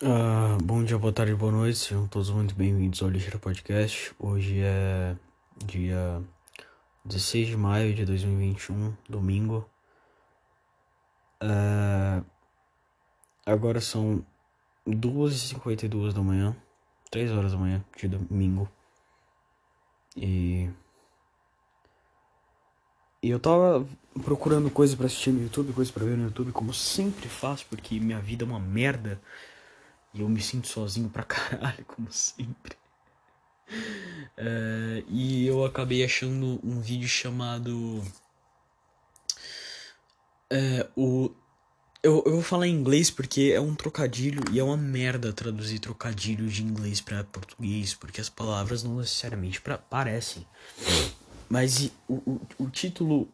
Uh, bom dia, boa tarde, boa noite, sejam todos muito bem-vindos ao Lixeira Podcast. Hoje é dia 16 de maio de 2021, domingo. Uh, agora são 2h52 da manhã, 3 horas da manhã de domingo. E. E eu tava procurando coisa para assistir no YouTube, coisa para ver no YouTube, como sempre faço, porque minha vida é uma merda. E eu me sinto sozinho pra caralho, como sempre. É, e eu acabei achando um vídeo chamado. É, o. Eu, eu vou falar em inglês porque é um trocadilho e é uma merda traduzir trocadilho de inglês para português, porque as palavras não necessariamente pra, parecem. Mas o, o, o título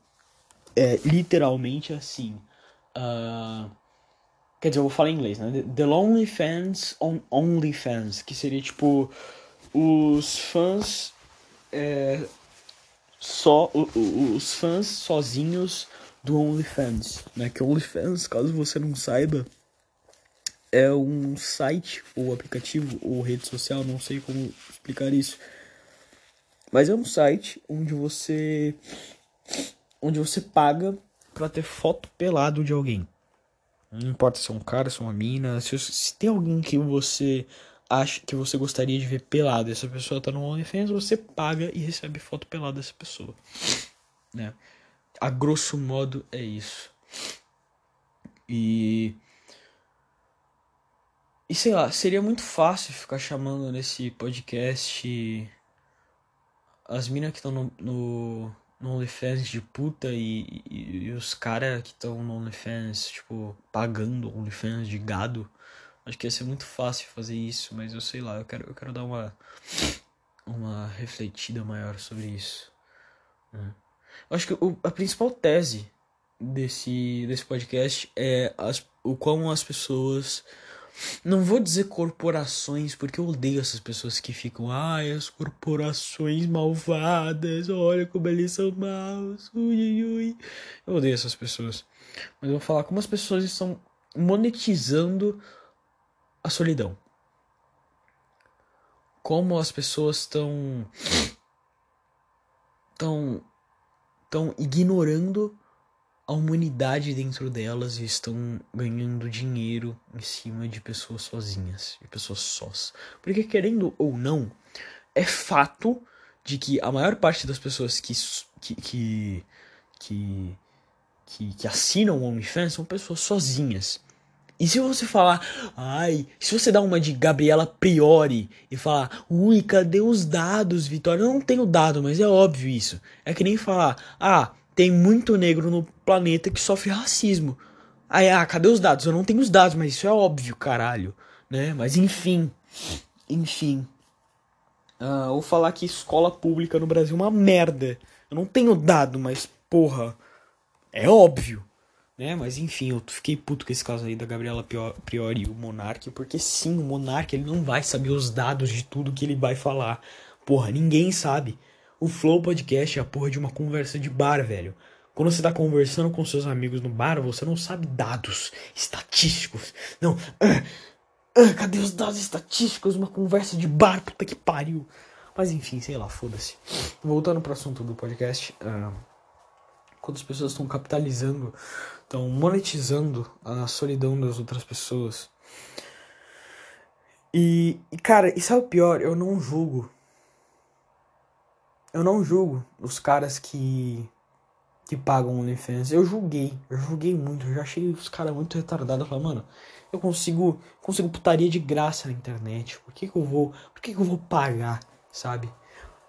é literalmente assim. Uh, Quer dizer, eu vou falar em inglês, né? The Lonely Fans on Only Fans, que seria tipo os fãs é, só os fãs sozinhos do OnlyFans, né? Que OnlyFans, caso você não saiba, é um site ou aplicativo ou rede social, não sei como explicar isso. Mas é um site onde você onde você paga para ter foto pelado de alguém. Não importa se é um cara, se é uma mina, se, se tem alguém que você acha que você gostaria de ver pelado, essa pessoa tá no OnlyFans, você paga e recebe foto pelada dessa pessoa, né? A grosso modo é isso. E e sei lá, seria muito fácil ficar chamando nesse podcast as minas que estão no, no no OnlyFans de puta e, e, e os caras que estão no OnlyFans, tipo, pagando OnlyFans de gado. Acho que ia ser muito fácil fazer isso, mas eu sei lá, eu quero, eu quero dar uma, uma refletida maior sobre isso. Né? Acho que o, a principal tese desse, desse podcast é as, o como as pessoas não vou dizer corporações, porque eu odeio essas pessoas que ficam, ai, as corporações malvadas, olha como eles são maus, ui, ui. Eu odeio essas pessoas. Mas eu vou falar como as pessoas estão monetizando a solidão. Como as pessoas estão. estão. estão ignorando a humanidade dentro delas estão ganhando dinheiro em cima de pessoas sozinhas, de pessoas sós. Porque querendo ou não, é fato de que a maior parte das pessoas que que que que, que, que assinam o OnlyFans são pessoas sozinhas. E se você falar, ai, se você dar uma de Gabriela Priori e falar, ui, cadê os dados, Vitória? Eu não tenho dado, mas é óbvio isso. É que nem falar, ah, tem muito negro no planeta que sofre racismo. Aí, ah, cadê os dados? Eu não tenho os dados, mas isso é óbvio, caralho. Né? Mas enfim. Enfim. Uh, vou falar que escola pública no Brasil é uma merda. Eu não tenho dado, mas porra. É óbvio. Né? Mas enfim, eu fiquei puto com esse caso aí da Gabriela Priori e o Monark, porque sim, o Monark ele não vai saber os dados de tudo que ele vai falar. Porra, ninguém sabe. O Flow Podcast é a porra de uma conversa de bar, velho. Quando você tá conversando com seus amigos no bar, você não sabe dados estatísticos. Não. Ah, ah, cadê os dados estatísticos? Uma conversa de bar, puta que pariu. Mas enfim, sei lá, foda-se. Voltando pro assunto do podcast. Uh, quando as pessoas estão capitalizando, estão monetizando a solidão das outras pessoas. E, e, cara, e sabe o pior? Eu não julgo eu não julgo os caras que que pagam OnlyFans. Eu julguei, eu julguei muito, eu já achei os caras muito retardados. Eu falei, mano, eu consigo, consigo putaria de graça na internet. Por que, que eu vou, por que, que eu vou pagar, sabe?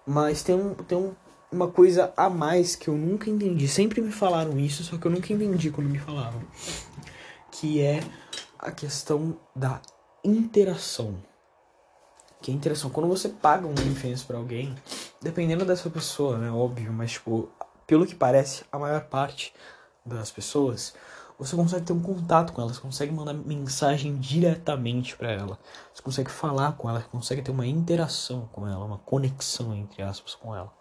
Mas tem um, tem um, uma coisa a mais que eu nunca entendi. Sempre me falaram isso, só que eu nunca entendi quando me falavam. Que é a questão da interação. Que é interação. Quando você paga um OnlyFans pra alguém, dependendo dessa pessoa, né? Óbvio, mas tipo, pelo que parece, a maior parte das pessoas, você consegue ter um contato com ela, você consegue mandar mensagem diretamente para ela, você consegue falar com ela, consegue ter uma interação com ela, uma conexão entre aspas com ela.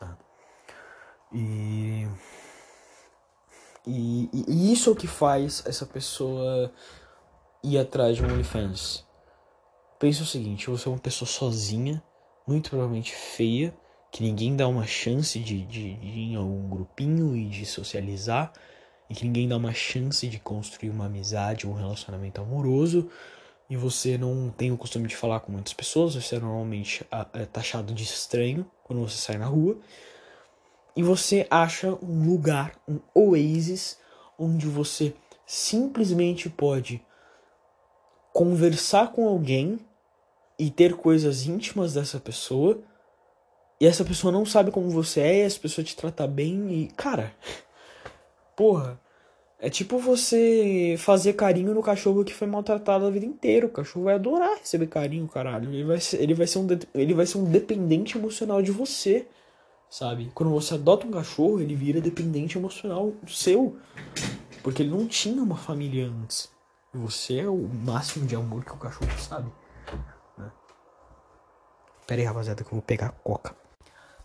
Né? E, e, e isso é o que faz essa pessoa ir atrás de um OnlyFans? Pensa o seguinte, você é uma pessoa sozinha, muito provavelmente feia, que ninguém dá uma chance de, de, de ir em algum grupinho e de socializar, e que ninguém dá uma chance de construir uma amizade, um relacionamento amoroso, e você não tem o costume de falar com muitas pessoas, você é normalmente é taxado de estranho quando você sai na rua, e você acha um lugar, um oasis, onde você simplesmente pode conversar com alguém e ter coisas íntimas dessa pessoa, e essa pessoa não sabe como você é, e essa pessoa te trata bem, e cara, porra, é tipo você fazer carinho no cachorro que foi maltratado a vida inteira. O cachorro vai adorar receber carinho, caralho. Ele vai ser, ele vai ser, um, ele vai ser um dependente emocional de você, sabe? Quando você adota um cachorro, ele vira dependente emocional seu. Porque ele não tinha uma família antes. Você é o máximo de amor que o cachorro sabe. Né? Pera aí, rapaziada, que eu vou pegar a coca.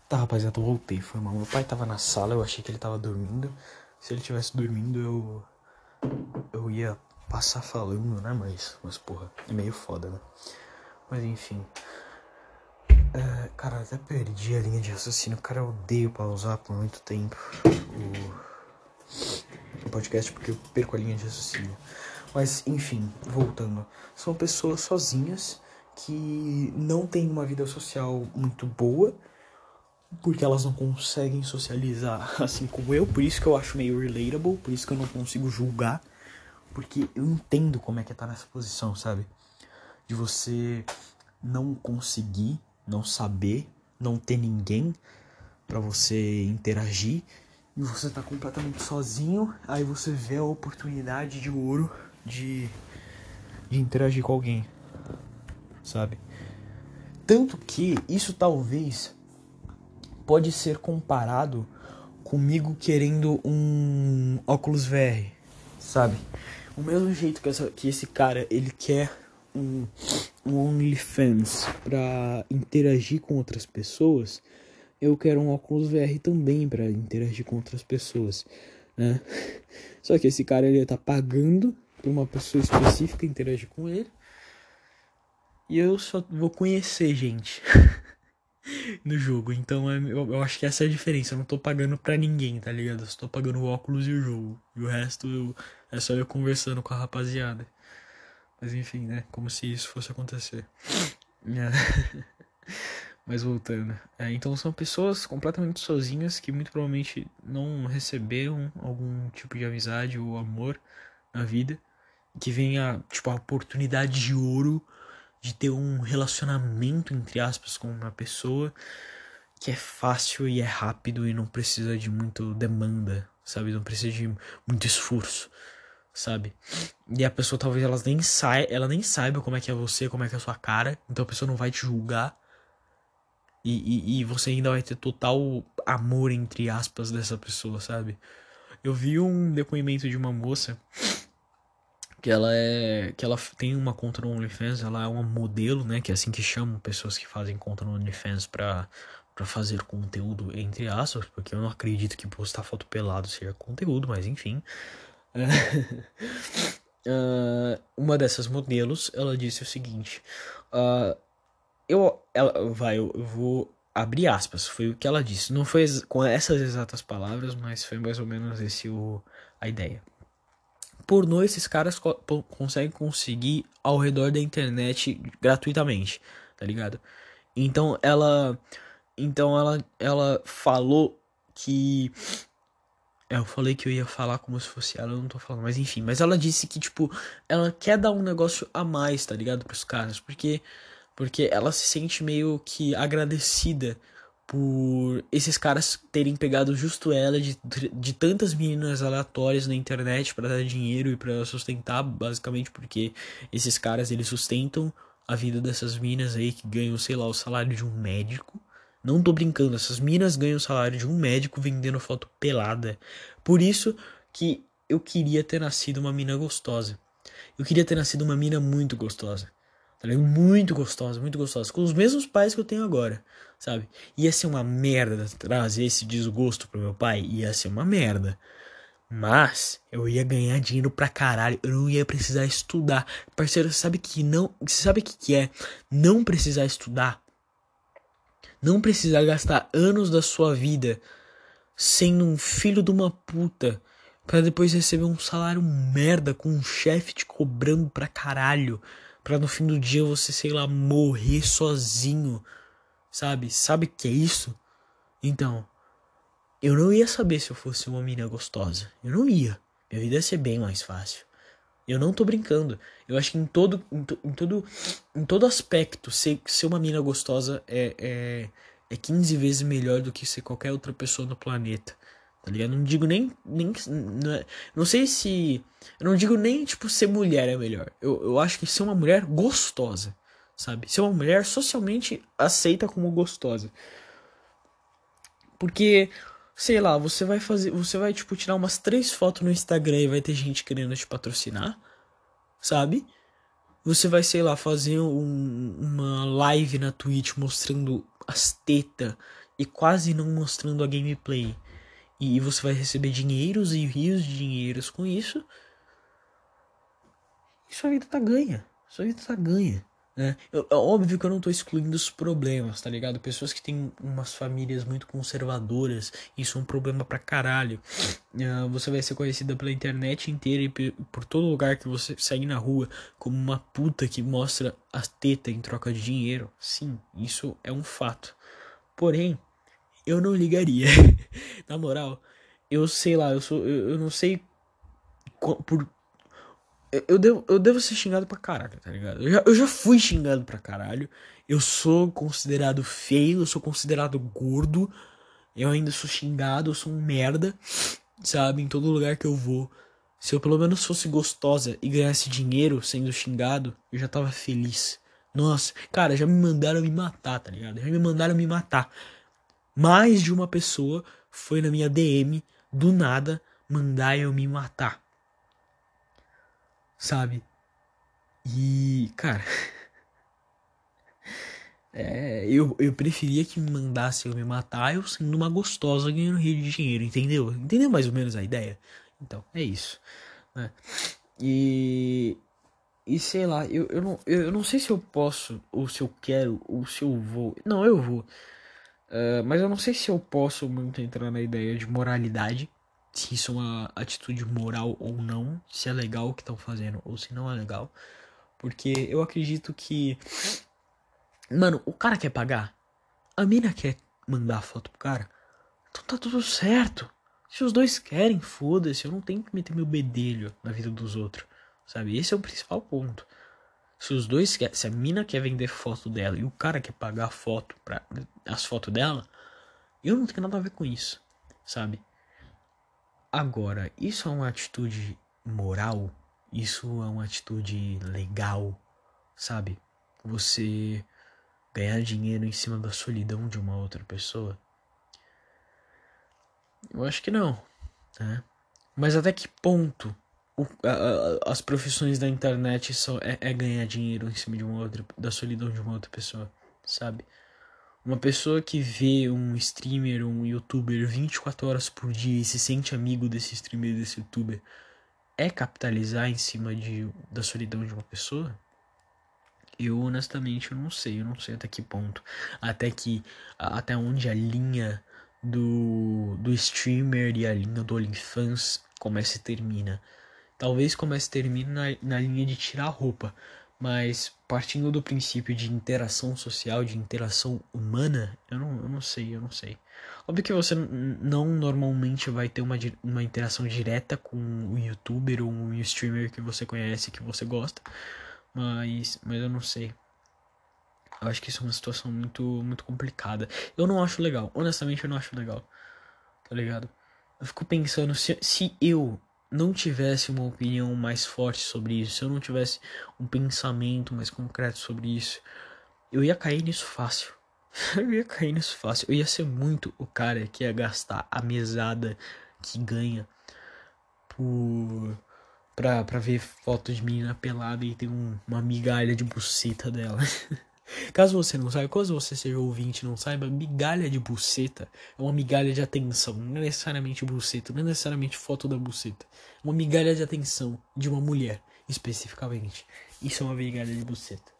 Tá, rapaziada, eu voltei. Foi mal. Meu pai tava na sala, eu achei que ele tava dormindo. Se ele tivesse dormindo, eu. Eu ia passar falando, né? Mas, mas porra, é meio foda, né? Mas enfim. É, cara, até perdi a linha de raciocínio. Cara, eu odeio pausar por muito tempo o, o podcast porque eu perco a linha de raciocínio. Mas, enfim, voltando. São pessoas sozinhas que não têm uma vida social muito boa porque elas não conseguem socializar assim como eu, por isso que eu acho meio relatable, por isso que eu não consigo julgar, porque eu entendo como é que é nessa posição, sabe? De você não conseguir, não saber, não ter ninguém para você interagir e você tá completamente sozinho, aí você vê a oportunidade de ouro de, de interagir com alguém, sabe? Tanto que isso talvez pode ser comparado comigo querendo um óculos VR, sabe? O mesmo jeito que, essa, que esse cara ele quer um, um OnlyFans para interagir com outras pessoas, eu quero um óculos VR também para interagir com outras pessoas, né? Só que esse cara ele tá pagando uma pessoa específica interagir com ele. E eu só vou conhecer gente. no jogo. Então é, eu, eu, acho que essa é a diferença. Eu não tô pagando pra ninguém, tá ligado? Eu só tô pagando o óculos e o jogo. E o resto eu, é só eu conversando com a rapaziada. Mas enfim, né? Como se isso fosse acontecer. É. Mas voltando. É, então são pessoas completamente sozinhas que muito provavelmente não receberam algum tipo de amizade ou amor na vida. Que vem a, tipo, a oportunidade de ouro de ter um relacionamento, entre aspas, com uma pessoa que é fácil e é rápido e não precisa de muito demanda, sabe? Não precisa de muito esforço, sabe? E a pessoa talvez ela nem, sai, ela nem saiba como é que é você, como é que é a sua cara, então a pessoa não vai te julgar. E, e, e você ainda vai ter total amor, entre aspas, dessa pessoa, sabe? Eu vi um depoimento de uma moça que ela é que ela tem uma conta no OnlyFans, ela é uma modelo, né, que é assim que chamam pessoas que fazem conta no OnlyFans para para fazer conteúdo entre aspas, porque eu não acredito que postar foto pelado seja conteúdo, mas enfim. uh, uma dessas modelos, ela disse o seguinte: uh, eu, ela, vai, eu, eu vou abrir aspas, foi o que ela disse. Não foi com essas exatas palavras, mas foi mais ou menos esse o, a ideia pornô esses caras co conseguem conseguir ao redor da internet gratuitamente, tá ligado? Então ela então ela ela falou que é, eu falei que eu ia falar como se fosse ela, eu não tô falando, mas enfim, mas ela disse que tipo, ela quer dar um negócio a mais, tá ligado, pros caras, porque porque ela se sente meio que agradecida por esses caras terem pegado justo ela de, de tantas meninas aleatórias na internet para dar dinheiro e para sustentar, basicamente porque esses caras eles sustentam a vida dessas minas aí que ganham, sei lá, o salário de um médico. Não tô brincando, essas minas ganham o salário de um médico vendendo foto pelada. Por isso que eu queria ter nascido uma mina gostosa. Eu queria ter nascido uma mina muito gostosa. Tá Muito gostosa, muito gostosa. Com os mesmos pais que eu tenho agora, sabe? Ia ser uma merda trazer esse desgosto pro meu pai. Ia ser uma merda. Mas eu ia ganhar dinheiro pra caralho. Eu não ia precisar estudar. Parceiro, sabe que não. Sabe o que, que é? Não precisar estudar. Não precisar gastar anos da sua vida sendo um filho de uma puta. Pra depois receber um salário merda com um chefe te cobrando pra caralho. Pra no fim do dia você, sei lá, morrer sozinho. Sabe? Sabe o que é isso? Então, eu não ia saber se eu fosse uma menina gostosa. Eu não ia. Minha vida ia ser bem mais fácil. Eu não tô brincando. Eu acho que em todo, em, to, em todo, em todo aspecto, ser, ser uma menina gostosa é, é, é 15 vezes melhor do que ser qualquer outra pessoa no planeta. Tá ligado? Não digo nem. nem não, é, não sei se. Eu não digo nem, tipo, ser mulher é melhor. Eu, eu acho que ser uma mulher gostosa. Sabe? Ser uma mulher socialmente aceita como gostosa. Porque sei lá, você vai fazer, você vai tipo tirar umas três fotos no Instagram e vai ter gente querendo te patrocinar, sabe? Você vai, sei lá, fazer um, uma live na Twitch mostrando as tetas e quase não mostrando a gameplay. E você vai receber dinheiros e rios de dinheiros com isso. E sua vida tá ganha. Sua vida tá ganha. É, eu, é óbvio que eu não tô excluindo os problemas, tá ligado? Pessoas que têm umas famílias muito conservadoras, isso é um problema pra caralho. Uh, você vai ser conhecida pela internet inteira e por todo lugar que você sair na rua como uma puta que mostra a teta em troca de dinheiro. Sim, isso é um fato. Porém, eu não ligaria. na moral, eu sei lá, eu sou. Eu, eu não sei por eu devo, eu devo ser xingado pra caralho, tá ligado? Eu já, eu já fui xingado pra caralho. Eu sou considerado feio, eu sou considerado gordo. Eu ainda sou xingado, eu sou um merda, sabe? Em todo lugar que eu vou. Se eu pelo menos fosse gostosa e ganhasse dinheiro sendo xingado, eu já tava feliz. Nossa, cara, já me mandaram me matar, tá ligado? Já me mandaram me matar. Mais de uma pessoa foi na minha DM, do nada, mandar eu me matar sabe? E, cara. É, eu, eu preferia que me mandasse eu me matar eu sendo uma gostosa ganhando rio de dinheiro, entendeu? Entendeu mais ou menos a ideia? Então, é isso. Né? E. E sei lá, eu, eu, não, eu, eu não sei se eu posso, ou se eu quero, ou se eu vou. Não, eu vou. Uh, mas eu não sei se eu posso muito entrar na ideia de moralidade se isso é uma atitude moral ou não, se é legal o que estão fazendo ou se não é legal. Porque eu acredito que. Mano, o cara quer pagar, a mina quer mandar foto pro cara, então tá tudo certo. Se os dois querem, foda-se, eu não tenho que meter meu bedelho na vida dos outros, sabe? Esse é o principal ponto. Se os dois querem, se a mina quer vender foto dela e o cara quer pagar a foto para as fotos dela, eu não tenho nada a ver com isso, sabe? Agora, isso é uma atitude moral? Isso é uma atitude legal? Sabe? Você ganhar dinheiro em cima da solidão de uma outra pessoa? Eu acho que não, né? Mas até que ponto o, a, a, as profissões da internet são, é, é ganhar dinheiro em cima de uma outra, da solidão de uma outra pessoa, sabe? Uma pessoa que vê um streamer, um youtuber 24 horas por dia e se sente amigo desse streamer, desse youtuber, é capitalizar em cima de, da solidão de uma pessoa? Eu honestamente eu não sei, eu não sei até que ponto. Até que. Até onde a linha do, do streamer e a linha do OnlyFans começa e termina. Talvez comece e termine na, na linha de tirar a roupa. Mas partindo do princípio de interação social, de interação humana, eu não, eu não sei, eu não sei. Óbvio que você não normalmente vai ter uma, uma interação direta com o youtuber ou um streamer que você conhece, que você gosta, mas, mas eu não sei. Eu acho que isso é uma situação muito, muito complicada. Eu não acho legal, honestamente eu não acho legal, tá ligado? Eu fico pensando, se, se eu não tivesse uma opinião mais forte sobre isso, se eu não tivesse um pensamento mais concreto sobre isso, eu ia cair nisso fácil. eu ia cair nisso fácil. Eu ia ser muito o cara que ia gastar a mesada que ganha por pra, pra ver foto de menina pelada e ter um, uma migalha de buceta dela. Caso você não saiba, caso você seja ouvinte e não saiba, migalha de buceta é uma migalha de atenção. Não é necessariamente buceta, não é necessariamente foto da buceta. É uma migalha de atenção de uma mulher, especificamente. Isso é uma migalha de buceta.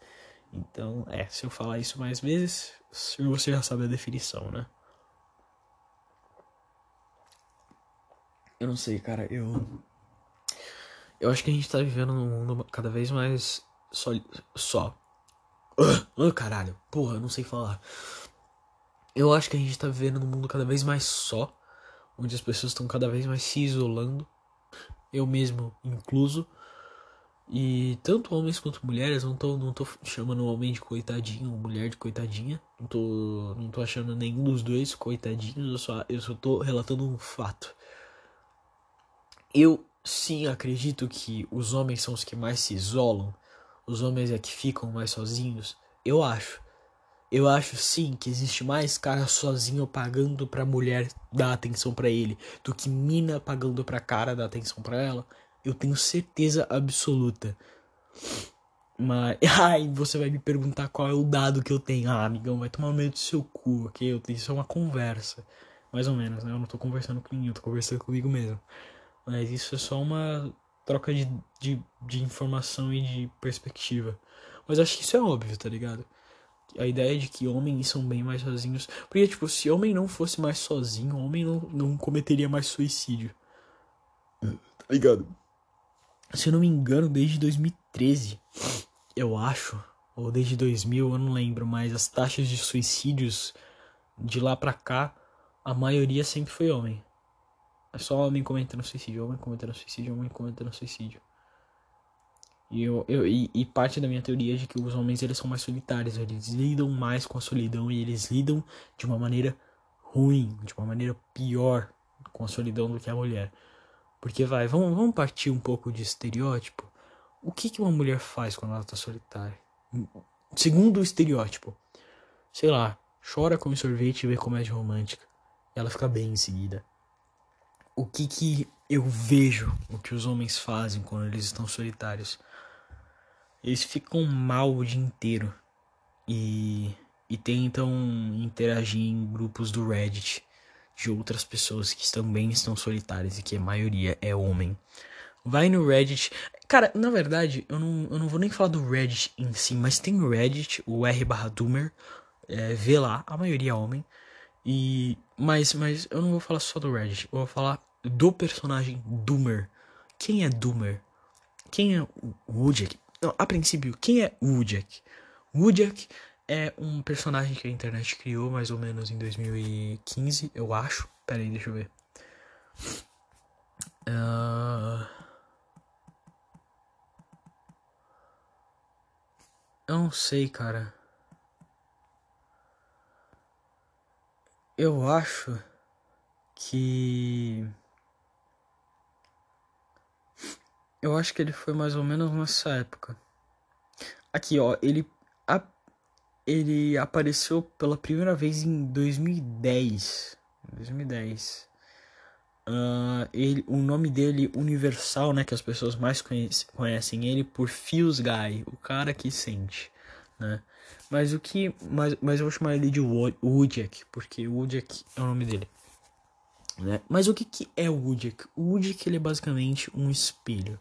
Então, é, se eu falar isso mais vezes, você já sabe a definição, né? Eu não sei, cara, eu. Eu acho que a gente tá vivendo num mundo cada vez mais só. só. Oh, caralho, porra, não sei falar. Eu acho que a gente tá vivendo num mundo cada vez mais só, onde as pessoas estão cada vez mais se isolando, eu mesmo incluso. E tanto homens quanto mulheres, não tô, não tô chamando homem de coitadinho, mulher de coitadinha. Não tô, não tô achando nenhum dos dois coitadinhos, eu só, eu só tô relatando um fato. Eu sim acredito que os homens são os que mais se isolam, os homens é que ficam mais sozinhos. Eu acho. Eu acho sim que existe mais cara sozinho pagando pra mulher dar atenção para ele do que mina pagando pra cara dar atenção para ela. Eu tenho certeza absoluta. Mas. Ai, você vai me perguntar qual é o dado que eu tenho. Ah, amigão, vai tomar medo do seu cu, ok? Eu tenho, isso é uma conversa. Mais ou menos, né? Eu não tô conversando com ninguém, eu tô conversando comigo mesmo. Mas isso é só uma troca de, de, de informação e de perspectiva. Mas acho que isso é óbvio, tá ligado? A ideia de que homens são bem mais sozinhos. Porque, tipo, se homem não fosse mais sozinho, homem não, não cometeria mais suicídio. Tá ligado? Se eu não me engano, desde 2013, eu acho, ou desde 2000, eu não lembro, mas as taxas de suicídios de lá pra cá, a maioria sempre foi homem. É só homem comentando suicídio, homem comentando suicídio, homem comentando suicídio. E, eu, eu, e, e, parte da minha teoria é de que os homens eles são mais solitários, eles lidam mais com a solidão e eles lidam de uma maneira ruim, de uma maneira pior com a solidão do que a mulher. Porque vai, vamos, vamos partir um pouco de estereótipo. O que, que uma mulher faz quando ela tá solitária? Segundo o estereótipo, sei lá, chora com sorvete e vê comédia romântica. E ela fica bem em seguida. O que que eu vejo o que os homens fazem quando eles estão solitários? Eles ficam mal o dia inteiro e, e tentam interagir em grupos do Reddit de outras pessoas que também estão solitárias e que a maioria é homem. Vai no Reddit. Cara, na verdade, eu não, eu não vou nem falar do Reddit em si, mas tem o Reddit, o r barra Doomer. É, vê lá, a maioria é homem. E. Mas, mas eu não vou falar só do Reddit, eu vou falar do personagem Doomer. Quem é Doomer? Quem é o Wojak? Não, a princípio, quem é Wojak? Wojak é um personagem que a internet criou mais ou menos em 2015, eu acho. Pera aí, deixa eu ver. Uh... Eu não sei, cara. Eu acho que Eu acho que ele foi mais ou menos nessa época. Aqui, ó, ele, a, ele apareceu pela primeira vez em 2010. 2010. Uh, ele, o nome dele universal, né, que as pessoas mais conhece, conhecem ele por Feels Guy, o cara que sente, né? Mas o que, mas, mas eu vou chamar ele de Wojak, porque Wojak é o nome dele. Né? Mas o que, que é o Wujek? O Wujek ele é basicamente um espelho.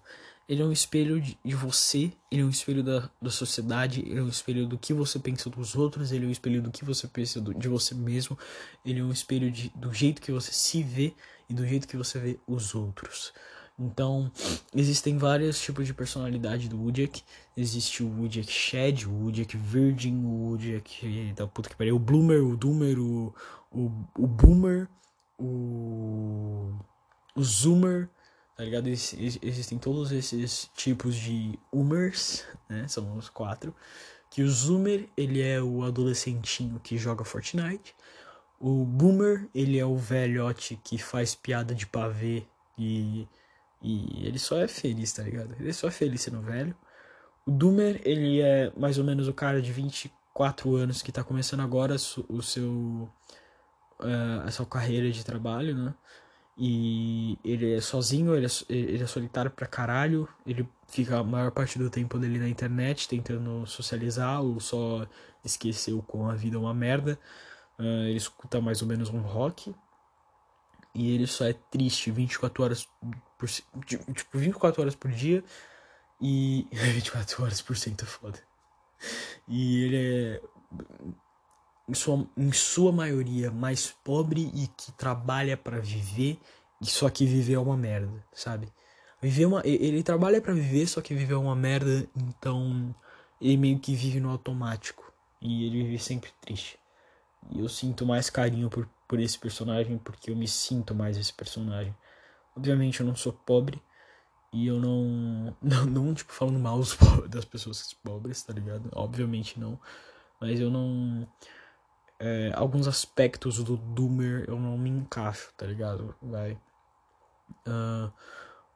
Ele é um espelho de, de, você, ele é um espelho da, da sociedade, ele é um espelho do que você pensa dos outros, ele é um espelho do que você pensa do, de você mesmo, ele é um espelho de, do jeito que você se vê e do jeito que você vê os outros. Então, existem vários tipos de personalidade do Wujek. Existe o Wujek Shed, o Wujek Virgin, o Wujek da puta que pariu, o Bloomer, o Doomer, o, o, o Boomer o, o Zoomer, tá ligado? existem todos esses tipos de Umers, né? São os quatro. Que o Zoomer, ele é o adolescentinho que joga Fortnite. O Boomer, ele é o velhote que faz piada de pavê e, e ele só é feliz, tá ligado? Ele só é feliz sendo velho. O Doomer, ele é mais ou menos o cara de 24 anos que tá começando agora o seu uh, a sua carreira de trabalho, né? E ele é sozinho, ele é, ele é solitário pra caralho, ele fica a maior parte do tempo dele na internet tentando socializar ou só esqueceu com a vida é uma merda. Uh, ele escuta mais ou menos um rock. E ele só é triste 24 horas por tipo 24 horas por dia e 24 horas por cento é foda. E ele é em sua, em sua maioria mais pobre e que trabalha para viver e só que viver é uma merda, sabe? Viver uma, ele trabalha para viver, só que viver é uma merda, então ele meio que vive no automático e ele vive sempre triste. E eu sinto mais carinho por, por esse personagem porque eu me sinto mais esse personagem. Obviamente eu não sou pobre e eu não não, não tipo falando mal das pessoas pobres, tá ligado? Obviamente não, mas eu não é, alguns aspectos do Doomer eu não me encaixo, tá ligado? Vai. Uh,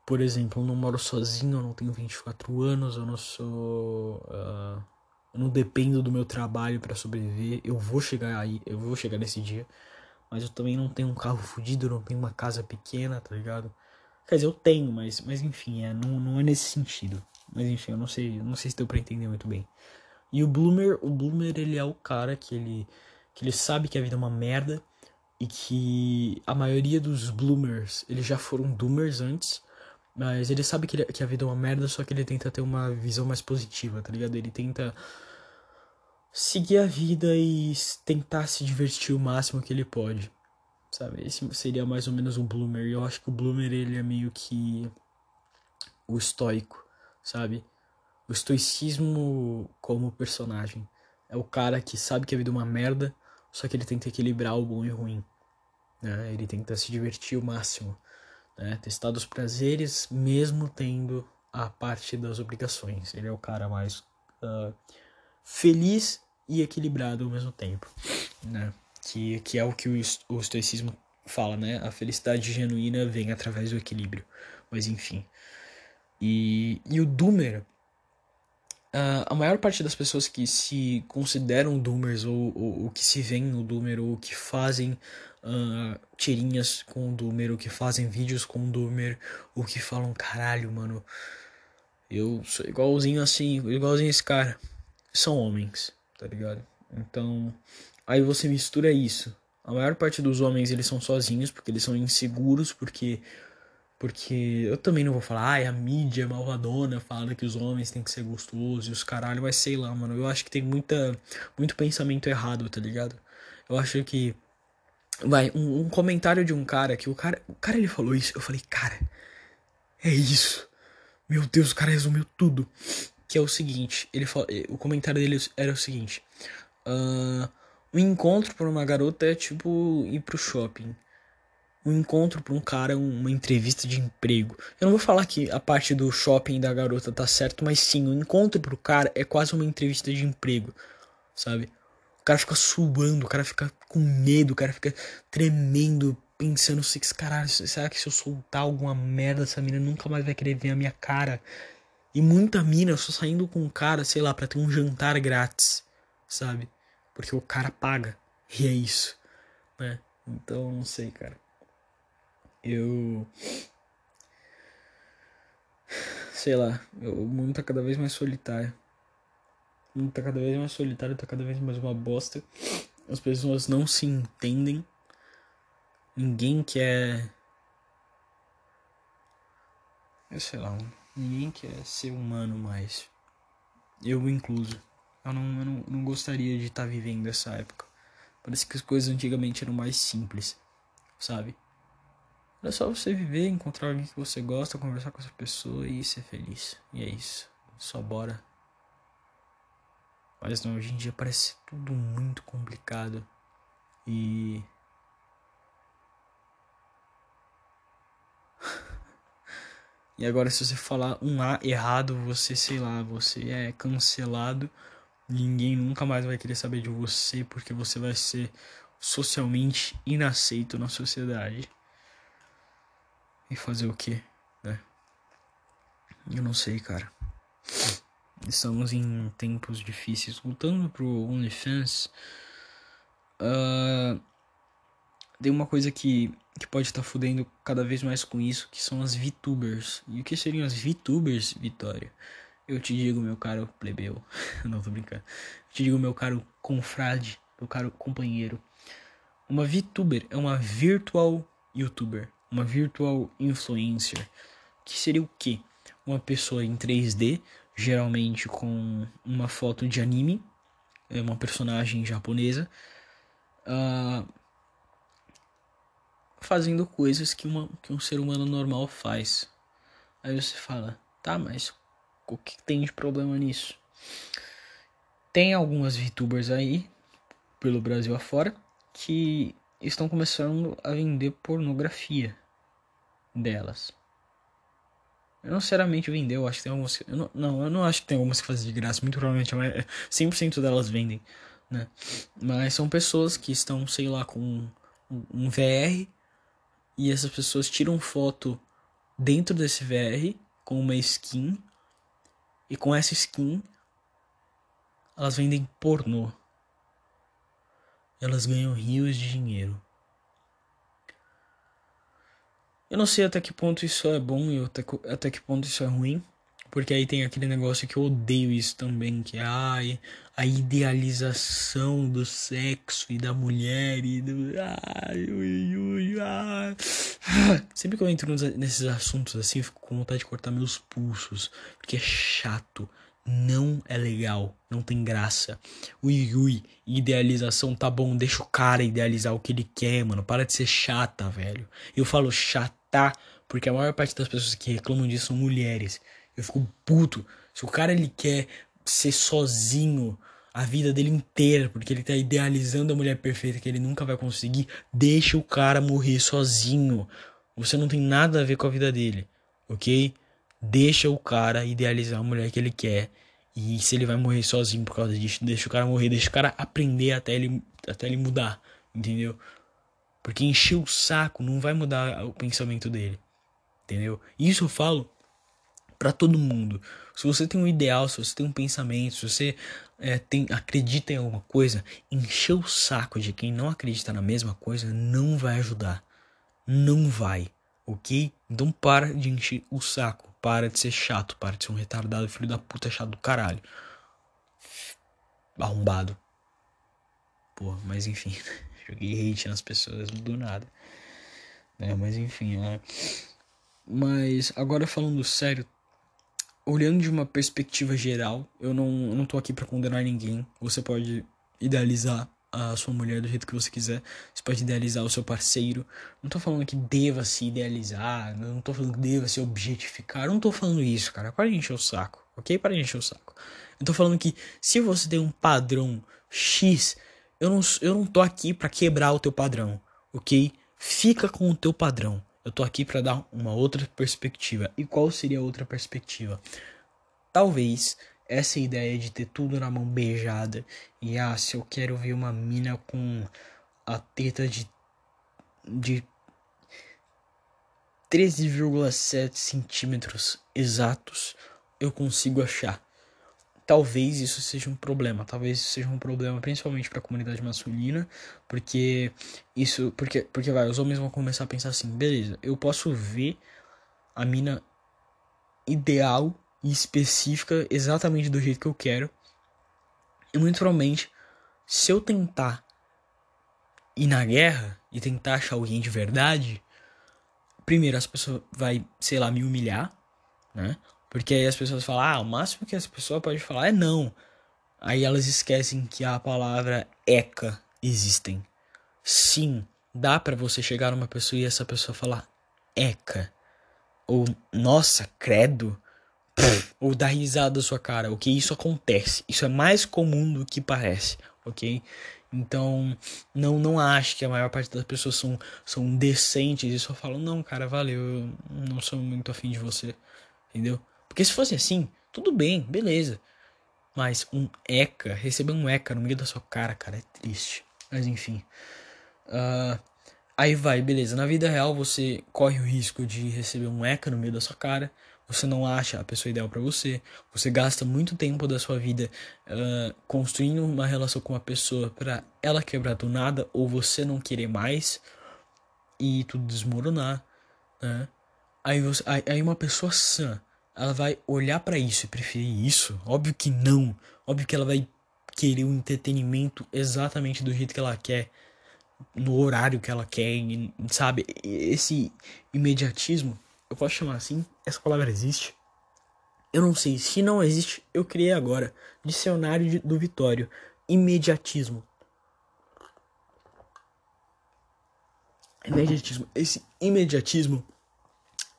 por exemplo, eu não moro sozinho, eu não tenho 24 anos, eu não sou. Uh, eu não dependo do meu trabalho para sobreviver. Eu vou chegar aí, eu vou chegar nesse dia. Mas eu também não tenho um carro fodido, não tenho uma casa pequena, tá ligado? Quer dizer, eu tenho, mas, mas enfim, é, não, não é nesse sentido. Mas enfim, eu não sei, não sei se deu pra entender muito bem. E o Bloomer, o Bloomer, ele é o cara que ele, que ele sabe que a vida é uma merda e que a maioria dos Bloomers, eles já foram Doomers antes mas ele sabe que, ele, que a vida é uma merda, só que ele tenta ter uma visão mais positiva, tá ligado? Ele tenta seguir a vida e tentar se divertir o máximo que ele pode. Sabe? Esse seria mais ou menos um Bloomer. E eu acho que o Bloomer ele é meio que o estoico, sabe? O estoicismo como personagem. É o cara que sabe que a vida é uma merda, só que ele tenta equilibrar o bom e o ruim. Né? Ele tenta se divertir o máximo né? testar os prazeres mesmo tendo a parte das obrigações. Ele é o cara mais uh, feliz e equilibrado ao mesmo tempo, né? Que, que é o que o, o estoicismo fala, né? A felicidade genuína vem através do equilíbrio. Mas enfim. E, e o Doomer, uh, a maior parte das pessoas que se consideram Doomers ou, ou que se veem no Doomer ou que fazem uh, tirinhas com o Doomer, ou que fazem vídeos com o Doomer, ou que falam, caralho, mano, eu sou igualzinho assim, igualzinho esse cara. São homens, tá ligado? Então, aí você mistura isso. A maior parte dos homens, eles são sozinhos, porque eles são inseguros, porque porque eu também não vou falar, ai, a mídia é malvadona, fala que os homens têm que ser gostosos e os caralho, mas sei lá, mano. Eu acho que tem muita, muito pensamento errado, tá ligado? Eu acho que Vai, um, um, comentário de um cara que o cara. O cara ele falou isso. Eu falei, cara, é isso. Meu Deus, o cara resumiu tudo. Que é o seguinte, ele falou, eh, o comentário dele era o seguinte. Uh, o encontro para uma garota é tipo ir pro shopping. O encontro para um cara é uma entrevista de emprego. Eu não vou falar que a parte do shopping da garota tá certo, mas sim, o encontro pro cara é quase uma entrevista de emprego, sabe? cara fica suando, o cara fica com medo, o cara fica tremendo, pensando caralho, será que se eu soltar alguma merda, essa mina nunca mais vai querer ver a minha cara? E muita mina, eu só saindo com um cara, sei lá, para ter um jantar grátis, sabe? Porque o cara paga. E é isso, né? Então, não sei, cara. Eu sei lá, o mundo tá cada vez mais solitário mundo tá cada vez mais solitário, tá cada vez mais uma bosta. As pessoas não se entendem. Ninguém quer. Eu sei lá, ninguém quer ser humano mais. Eu incluso. Eu não, eu não, não gostaria de estar tá vivendo essa época. Parece que as coisas antigamente eram mais simples, sabe? Era só você viver, encontrar alguém que você gosta, conversar com essa pessoa e ser feliz. E é isso. Só bora. Mas não, hoje em dia parece tudo muito complicado. E. e agora, se você falar um A errado, você, sei lá, você é cancelado. Ninguém nunca mais vai querer saber de você porque você vai ser socialmente inaceito na sociedade. E fazer o que, né? Eu não sei, cara. Estamos em tempos difíceis. Voltando pro OnlyFans, uh, tem uma coisa que, que pode estar tá fudendo cada vez mais com isso, que são as VTubers. E o que seriam as VTubers, Vitória? Eu te digo, meu caro plebeu. Não, tô brincando. Eu te digo, meu caro confrade, meu caro companheiro. Uma VTuber é uma virtual YouTuber, uma virtual influencer. Que seria o quê? Uma pessoa em 3D, geralmente com uma foto de anime, é uma personagem japonesa, uh, fazendo coisas que, uma, que um ser humano normal faz. Aí você fala, tá, mas o que tem de problema nisso? Tem algumas VTubers aí, pelo Brasil afora, que estão começando a vender pornografia delas. Eu não sinceramente vender, eu acho que tem algumas. Eu não, não, eu não acho que tem algumas que fazem de graça, muito provavelmente 100% delas vendem, né? Mas são pessoas que estão, sei lá, com um, um VR e essas pessoas tiram foto dentro desse VR com uma skin e com essa skin elas vendem pornô. Elas ganham rios de dinheiro. Eu não sei até que ponto isso é bom e até, até que ponto isso é ruim. Porque aí tem aquele negócio que eu odeio isso também, que é ai, a idealização do sexo e da mulher e do. Ai, ui, ui, ai. Sempre que eu entro nesses assuntos assim, eu fico com vontade de cortar meus pulsos. Porque é chato. Não é legal, não tem graça. Ui, ui, idealização tá bom, deixa o cara idealizar o que ele quer, mano. Para de ser chata, velho. Eu falo chata porque a maior parte das pessoas que reclamam disso são mulheres. Eu fico puto. Se o cara ele quer ser sozinho a vida dele inteira, porque ele tá idealizando a mulher perfeita que ele nunca vai conseguir, deixa o cara morrer sozinho. Você não tem nada a ver com a vida dele, ok? Deixa o cara idealizar a mulher que ele quer. E se ele vai morrer sozinho por causa disso, deixa o cara morrer, deixa o cara aprender até ele, até ele mudar, entendeu? Porque encher o saco não vai mudar o pensamento dele, entendeu? Isso eu falo para todo mundo. Se você tem um ideal, se você tem um pensamento, se você é, tem, acredita em alguma coisa, encher o saco de quem não acredita na mesma coisa não vai ajudar. Não vai, ok? Então para de encher o saco. Para de ser chato, para de ser um retardado, filho da puta chato do caralho. Arrombado. Pô, mas enfim. Joguei hate nas pessoas do nada. É, mas enfim, é. Mas agora falando sério, olhando de uma perspectiva geral, eu não, eu não tô aqui para condenar ninguém. Você pode idealizar a sua mulher do jeito que você quiser. Você pode idealizar o seu parceiro. Não tô falando que deva se idealizar. Não tô falando que deva se objetificar. Não tô falando isso, cara. Para de encher o saco, ok? Para de encher o saco. Eu tô falando que se você tem um padrão X, eu não, eu não tô aqui para quebrar o teu padrão, ok? Fica com o teu padrão. Eu tô aqui para dar uma outra perspectiva. E qual seria a outra perspectiva? Talvez essa ideia de ter tudo na mão beijada e ah, se eu quero ver uma mina com a teta de de 13,7 centímetros exatos, eu consigo achar talvez isso seja um problema, talvez isso seja um problema principalmente para a comunidade masculina, porque isso, porque, porque vai, os homens vão começar a pensar assim, beleza, eu posso ver a mina ideal e específica exatamente do jeito que eu quero, e muito provavelmente, se eu tentar ir na guerra e tentar achar alguém de verdade, primeiro as pessoas vai, sei lá, me humilhar, né? Porque aí as pessoas falam, ah, o máximo que essa pessoa pode falar é não. Aí elas esquecem que a palavra eca existem. Sim, dá para você chegar numa pessoa e essa pessoa falar eca. Ou nossa, credo. ou dar risada da sua cara, ok? Isso acontece. Isso é mais comum do que parece, ok? Então, não não acho que a maior parte das pessoas são, são decentes e só falam, não, cara, valeu, eu não sou muito afim de você, entendeu? Porque se fosse assim, tudo bem, beleza. Mas um ECA, receber um ECA no meio da sua cara, cara, é triste. Mas enfim. Uh, aí vai, beleza. Na vida real você corre o risco de receber um ECA no meio da sua cara. Você não acha a pessoa ideal para você. Você gasta muito tempo da sua vida uh, construindo uma relação com uma pessoa para ela quebrar do nada ou você não querer mais. e tudo desmoronar, né? Aí, você, aí, aí uma pessoa sã, ela vai olhar para isso e preferir isso? Óbvio que não. Óbvio que ela vai querer o um entretenimento exatamente do jeito que ela quer, no horário que ela quer, sabe? Esse imediatismo, eu posso chamar assim? Essa palavra existe? Eu não sei. Se não existe, eu criei agora. Dicionário do Vitório. Imediatismo. Imediatismo. Esse imediatismo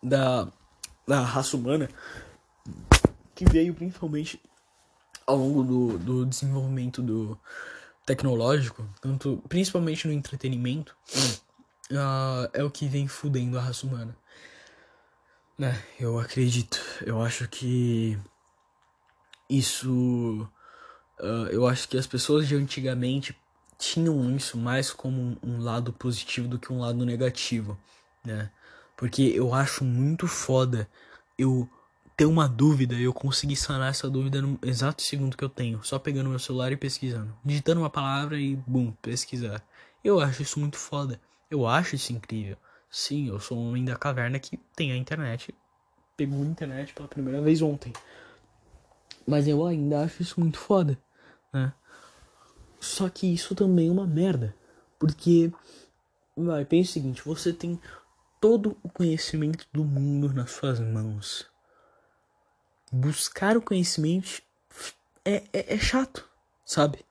da, da raça humana que veio principalmente ao longo do, do desenvolvimento do tecnológico, tanto principalmente no entretenimento, uh, é o que vem fudendo a raça humana. Né, eu acredito. Eu acho que isso. Uh, eu acho que as pessoas de antigamente tinham isso mais como um lado positivo do que um lado negativo, né? Porque eu acho muito foda eu ter uma dúvida e eu conseguir sanar essa dúvida no exato segundo que eu tenho, só pegando meu celular e pesquisando, digitando uma palavra e bum, pesquisar. Eu acho isso muito foda. Eu acho isso incrível. Sim, eu sou um homem da caverna que tem a internet. Pegou a internet pela primeira vez ontem. Mas eu ainda acho isso muito foda, né? Só que isso também é uma merda. Porque, vai, pensa o seguinte: você tem todo o conhecimento do mundo nas suas mãos. Buscar o conhecimento é, é, é chato, sabe?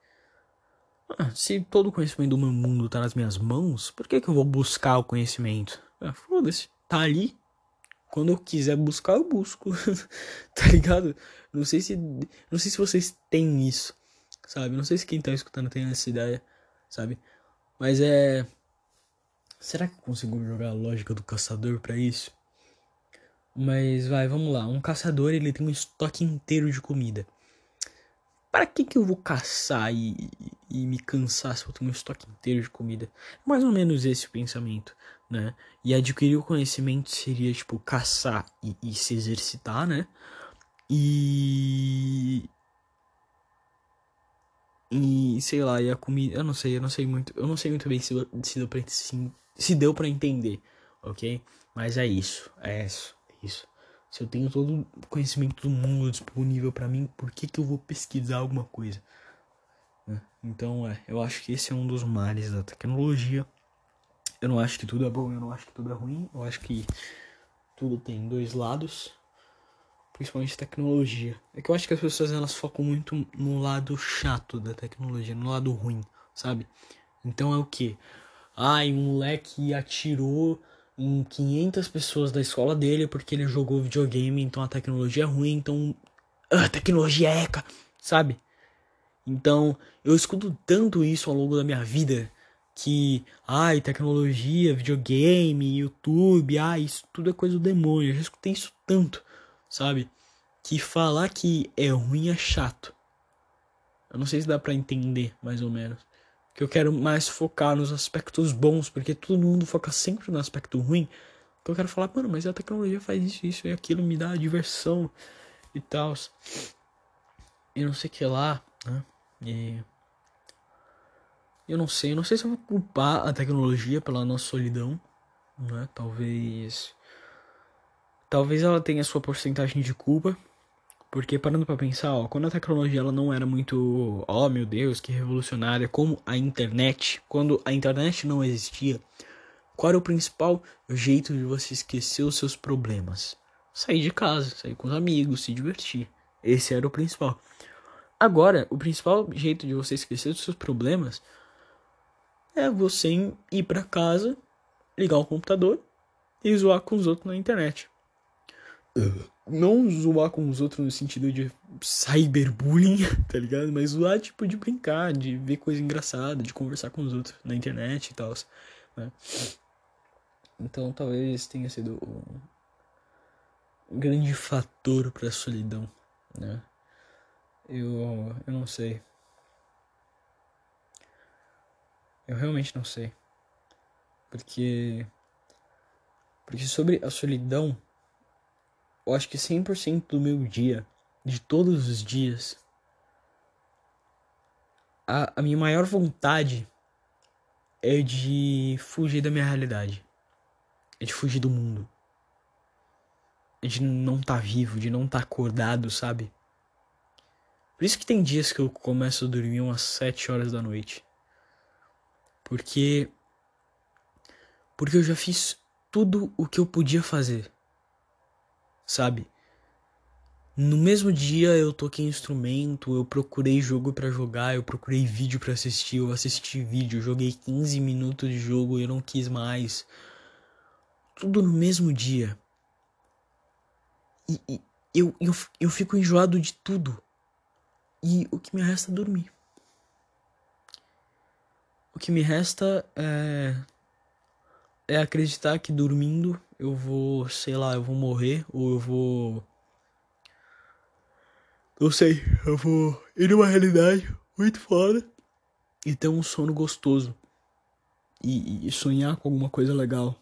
Ah, se todo o conhecimento do meu mundo tá nas minhas mãos, por que, que eu vou buscar o conhecimento? Ah, Foda-se, tá ali. Quando eu quiser buscar, eu busco. tá ligado? Não sei se. Não sei se vocês têm isso. Sabe? Não sei se quem tá escutando tem essa ideia. Sabe? Mas é. Será que eu consigo jogar a lógica do caçador para isso? Mas vai, vamos lá. Um caçador ele tem um estoque inteiro de comida. Para que que eu vou caçar e, e me cansar se eu tenho um estoque inteiro de comida? Mais ou menos esse o pensamento, né? E adquirir o conhecimento seria tipo caçar e, e se exercitar, né? E e sei lá, e a comida, eu não sei, eu não sei muito, eu não sei muito bem se, se deu pra, se, deu entender, ok? Mas é isso, é isso, é isso. Se eu tenho todo o conhecimento do mundo disponível para mim, por que, que eu vou pesquisar alguma coisa? Né? Então, é, eu acho que esse é um dos males da tecnologia. Eu não acho que tudo é bom, eu não acho que tudo é ruim. Eu acho que tudo tem dois lados, principalmente tecnologia. É que eu acho que as pessoas elas focam muito no lado chato da tecnologia, no lado ruim, sabe? Então é o que? Ai, um moleque atirou em 500 pessoas da escola dele porque ele jogou videogame, então a tecnologia é ruim, então ah, tecnologia é eca, sabe? Então, eu escuto tanto isso ao longo da minha vida que, ai, tecnologia, videogame, YouTube, ai, isso tudo é coisa do demônio. Eu já escutei isso tanto, sabe? Que falar que é ruim é chato. Eu não sei se dá para entender, mais ou menos que eu quero mais focar nos aspectos bons, porque todo mundo foca sempre no aspecto ruim. Que eu quero falar, mano, mas a tecnologia faz isso, isso e aquilo, me dá diversão e tal. E não sei que lá, né? E. Eu não sei, eu não sei se eu vou culpar a tecnologia pela nossa solidão, né? Talvez. Talvez ela tenha sua porcentagem de culpa, porque parando para pensar, ó, quando a tecnologia ela não era muito, oh meu Deus, que revolucionária, como a internet, quando a internet não existia, qual era o principal jeito de você esquecer os seus problemas? Sair de casa, sair com os amigos, se divertir. Esse era o principal. Agora, o principal jeito de você esquecer os seus problemas é você ir para casa, ligar o computador e zoar com os outros na internet não zoar com os outros no sentido de cyberbullying, tá ligado? Mas zoar, tipo, de brincar, de ver coisa engraçada, de conversar com os outros na internet e tal, né? Então talvez tenha sido um grande fator para a solidão, né? Eu, eu não sei. Eu realmente não sei. Porque porque sobre a solidão eu acho que 100% do meu dia, de todos os dias, a, a minha maior vontade é de fugir da minha realidade. é de fugir do mundo. É de não estar tá vivo, de não estar tá acordado, sabe? Por isso que tem dias que eu começo a dormir umas 7 horas da noite. Porque. Porque eu já fiz tudo o que eu podia fazer. Sabe? No mesmo dia eu toquei instrumento, eu procurei jogo para jogar, eu procurei vídeo para assistir, eu assisti vídeo, joguei 15 minutos de jogo e eu não quis mais. Tudo no mesmo dia. E, e eu, eu, eu fico enjoado de tudo. E o que me resta é dormir. O que me resta é. É acreditar que dormindo eu vou, sei lá, eu vou morrer ou eu vou. Não sei, eu vou ir numa realidade muito foda e ter um sono gostoso. E, e sonhar com alguma coisa legal.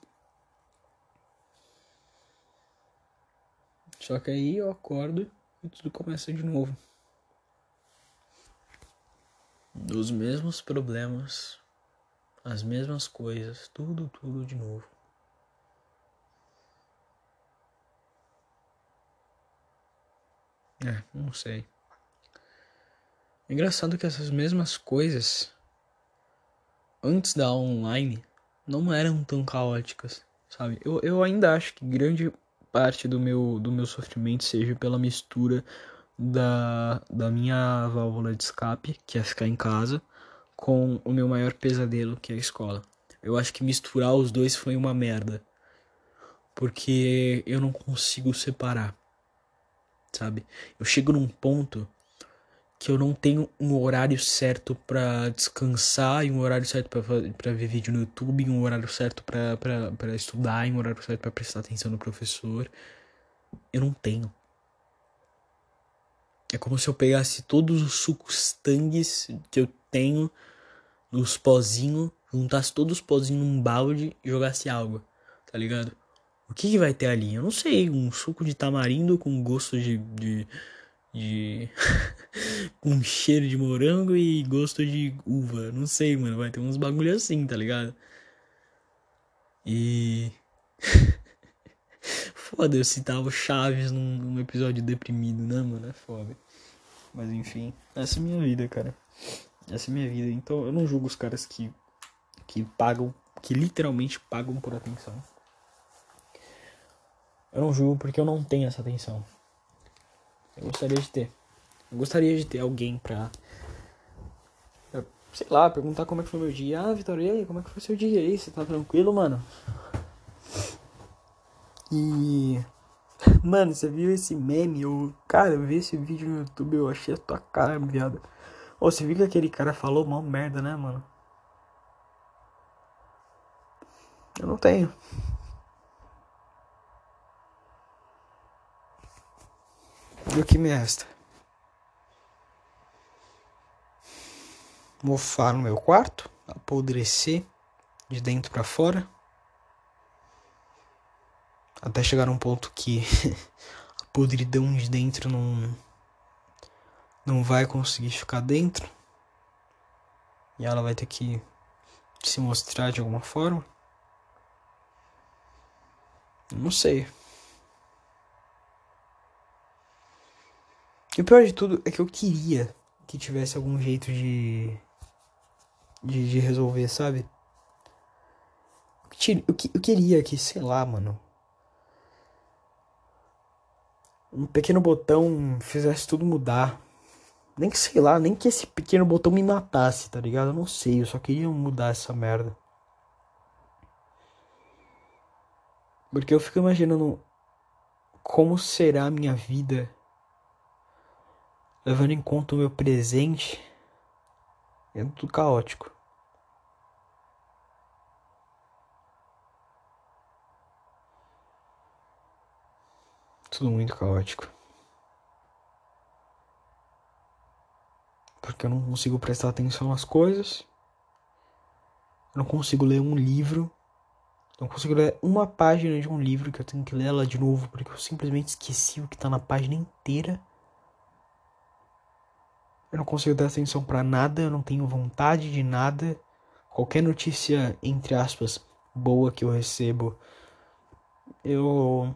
Só que aí eu acordo e tudo começa de novo dos mesmos problemas, as mesmas coisas, tudo, tudo de novo. É, não sei. É engraçado que essas mesmas coisas, antes da online, não eram tão caóticas, sabe? Eu, eu ainda acho que grande parte do meu, do meu sofrimento seja pela mistura da, da minha válvula de escape, que é ficar em casa, com o meu maior pesadelo, que é a escola. Eu acho que misturar os dois foi uma merda. Porque eu não consigo separar. Sabe? Eu chego num ponto que eu não tenho um horário certo para descansar e um horário certo para ver vídeo no YouTube, e um horário certo para estudar, e um horário certo para prestar atenção no professor. Eu não tenho. É como se eu pegasse todos os sucos tangues que eu tenho nos pozinhos, juntasse todos os pozinhos num balde e jogasse água, tá ligado? O que, que vai ter ali? Eu não sei. Um suco de tamarindo com gosto de. de, de... com cheiro de morango e gosto de uva. Não sei, mano. Vai ter uns bagulho assim, tá ligado? E. foda, eu citava Chaves num, num, episódio deprimido, né, mano? É foda. Mas enfim, essa é minha vida, cara. Essa é minha vida. Então eu não julgo os caras que, que pagam, que literalmente pagam por atenção. Eu não julgo porque eu não tenho essa atenção. Eu gostaria de ter. Eu gostaria de ter alguém pra. sei lá, perguntar como é que foi meu dia. Ah, Vitória, e aí, como é que foi seu dia aí? Você tá tranquilo, mano? E. Mano, você viu esse meme? Eu, cara, eu vi esse vídeo no YouTube, eu achei a tua cara, viado. Ô, você viu que aquele cara falou mal merda, né, mano? Eu não tenho. E o que me resta? Mofar no meu quarto, apodrecer de dentro para fora até chegar num ponto que a podridão de dentro não não vai conseguir ficar dentro e ela vai ter que se mostrar de alguma forma. Não sei. E o pior de tudo é que eu queria que tivesse algum jeito de. de, de resolver, sabe? Eu, eu queria que, sei lá, mano um pequeno botão fizesse tudo mudar. Nem que sei lá, nem que esse pequeno botão me matasse, tá ligado? Eu não sei, eu só queria mudar essa merda. Porque eu fico imaginando como será a minha vida levando em conta o meu presente. É tudo caótico. Tudo muito caótico. Porque eu não consigo prestar atenção nas coisas. Eu não consigo ler um livro. Não consigo ler uma página de um livro que eu tenho que ler ela de novo porque eu simplesmente esqueci o que tá na página inteira. Eu não consigo dar atenção para nada, eu não tenho vontade de nada. Qualquer notícia, entre aspas, boa que eu recebo, eu.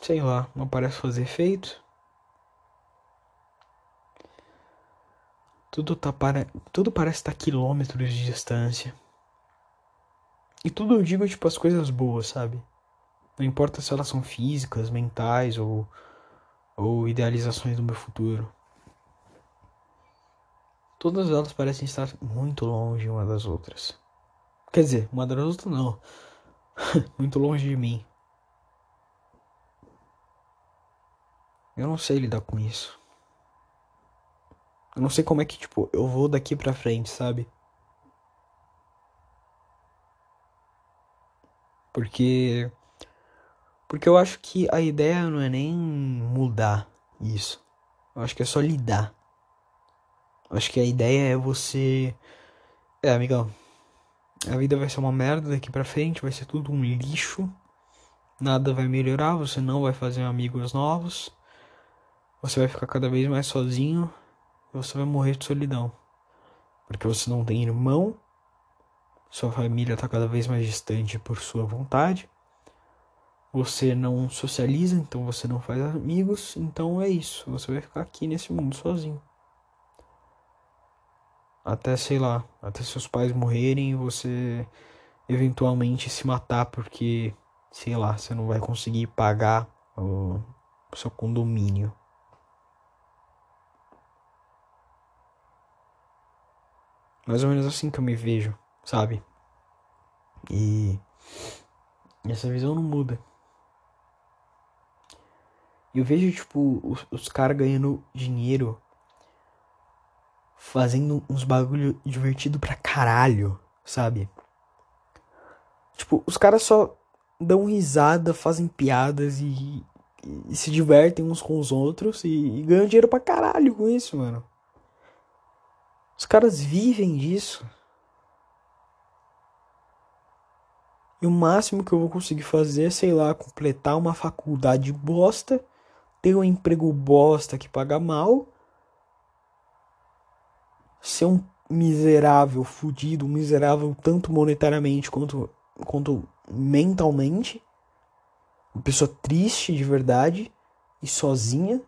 Sei lá, não parece fazer efeito. Tudo, tá para... tudo parece estar quilômetros de distância. E tudo eu digo, tipo, as coisas boas, sabe? Não importa se elas são físicas, mentais ou, ou idealizações do meu futuro. Todas elas parecem estar muito longe uma das outras. Quer dizer, uma das outras não. muito longe de mim. Eu não sei lidar com isso. Eu não sei como é que, tipo, eu vou daqui pra frente, sabe? Porque. Porque eu acho que a ideia não é nem mudar isso. Eu acho que é só lidar. Acho que a ideia é você. É, amigão. A vida vai ser uma merda daqui pra frente, vai ser tudo um lixo. Nada vai melhorar, você não vai fazer amigos novos. Você vai ficar cada vez mais sozinho. E você vai morrer de solidão. Porque você não tem irmão. Sua família está cada vez mais distante por sua vontade. Você não socializa, então você não faz amigos. Então é isso. Você vai ficar aqui nesse mundo sozinho. Até, sei lá, até seus pais morrerem e você eventualmente se matar porque, sei lá, você não vai conseguir pagar o seu condomínio. Mais ou menos assim que eu me vejo, sabe? E essa visão não muda. Eu vejo, tipo, os, os caras ganhando dinheiro fazendo uns bagulho divertido pra caralho, sabe? Tipo, os caras só dão risada, fazem piadas e, e, se divertem uns com os outros e, e ganham dinheiro pra caralho com isso, mano. Os caras vivem disso. E o máximo que eu vou conseguir fazer é, sei lá, completar uma faculdade bosta, ter um emprego bosta que paga mal, ser um miserável, fudido, um miserável tanto monetariamente quanto, quanto mentalmente, uma pessoa triste de verdade e sozinha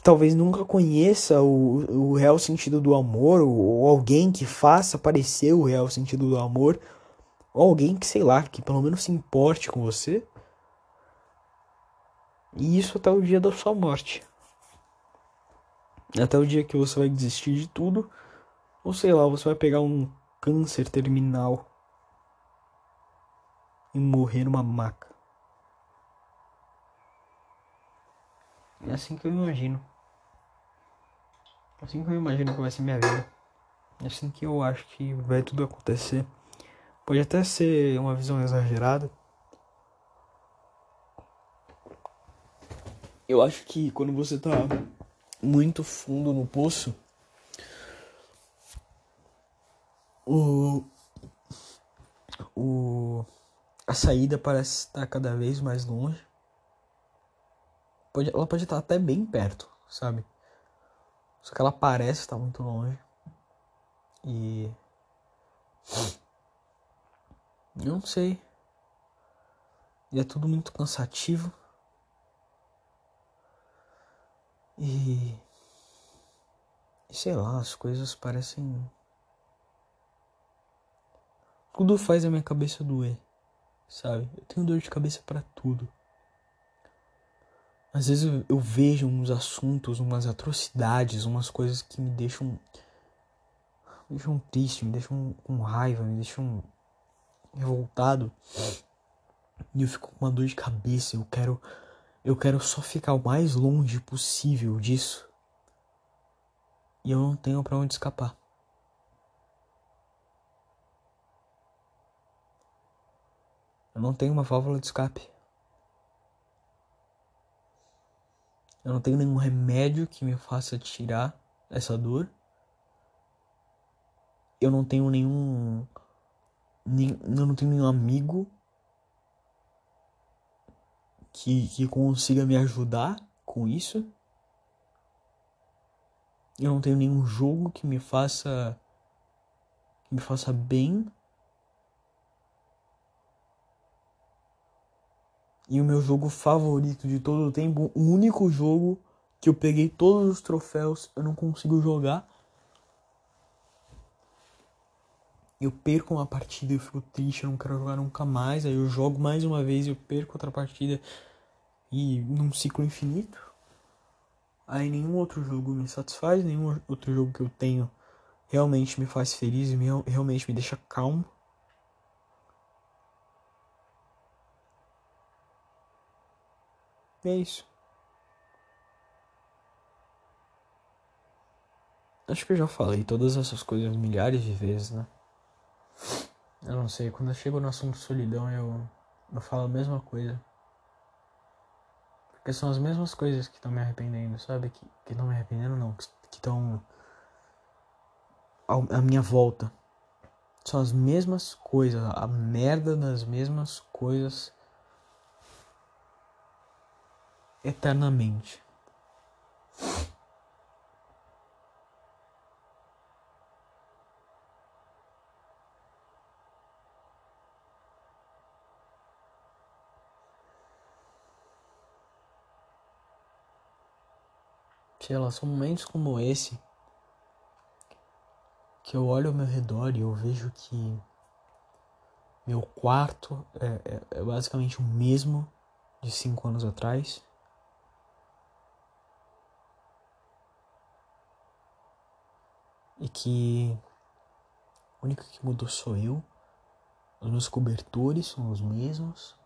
que talvez nunca conheça o, o real sentido do amor, ou, ou alguém que faça aparecer o real sentido do amor, ou alguém que, sei lá, que pelo menos se importe com você. E isso até o dia da sua morte. Até o dia que você vai desistir de tudo, ou sei lá, você vai pegar um câncer terminal e morrer numa maca. É assim que eu imagino. Assim que eu imagino que vai ser minha vida. É assim que eu acho que vai tudo acontecer. Pode até ser uma visão exagerada. Eu acho que quando você tá muito fundo no poço, o o a saída parece estar cada vez mais longe. Pode, ela pode estar até bem perto, sabe? Só que ela parece estar muito longe. E. Eu não sei. E é tudo muito cansativo. E. Sei lá, as coisas parecem. Tudo faz a minha cabeça doer, sabe? Eu tenho dor de cabeça para tudo. Às vezes eu, eu, vejo uns assuntos, umas atrocidades, umas coisas que me deixam. Me deixam triste, me deixam com raiva, me deixam revoltado. E eu fico com uma dor de cabeça. Eu quero. Eu quero só ficar o mais longe possível disso. E eu não tenho para onde escapar. Eu não tenho uma válvula de escape. Eu não tenho nenhum remédio que me faça tirar essa dor. Eu não tenho nenhum. Nem, eu não tenho nenhum amigo que, que consiga me ajudar com isso. Eu não tenho nenhum jogo que me faça que me faça bem. E o meu jogo favorito de todo o tempo, o único jogo que eu peguei todos os troféus, eu não consigo jogar, Eu perco uma partida, eu fico triste, eu não quero jogar nunca mais. Aí eu jogo mais uma vez, eu perco outra partida e num ciclo infinito. Aí nenhum outro jogo me satisfaz, nenhum outro jogo que eu tenho realmente me faz feliz e me, realmente me deixa calmo. é isso. Acho que eu já falei todas essas coisas milhares de vezes, né? Eu não sei, quando eu chego no assunto solidão eu, eu falo a mesma coisa. Porque são as mesmas coisas que estão me arrependendo, sabe? Que estão me arrependendo não, que estão à minha volta. São as mesmas coisas, a merda das mesmas coisas eternamente. São momentos como esse que eu olho ao meu redor e eu vejo que meu quarto é, é, é basicamente o mesmo de cinco anos atrás. e que o único que mudou sou eu. Os meus cobertores são os mesmos.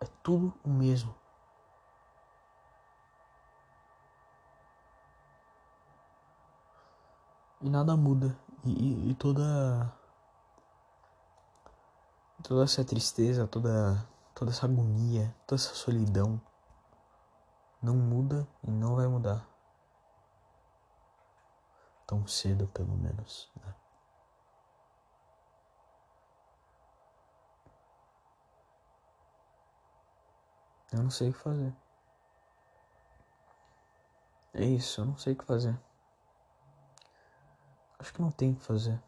É tudo o mesmo. E nada muda. E, e, e toda. Toda essa tristeza, toda, toda essa agonia, toda essa solidão não muda e não vai mudar tão cedo, pelo menos. Né? Eu não sei o que fazer. É isso, eu não sei o que fazer. Acho que não tem o que fazer.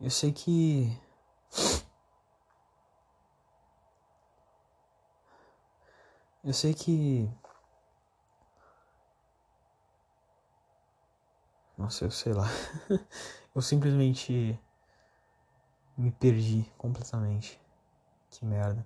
Eu sei que. Eu sei que Nossa, eu sei lá. eu simplesmente me perdi completamente. Que merda.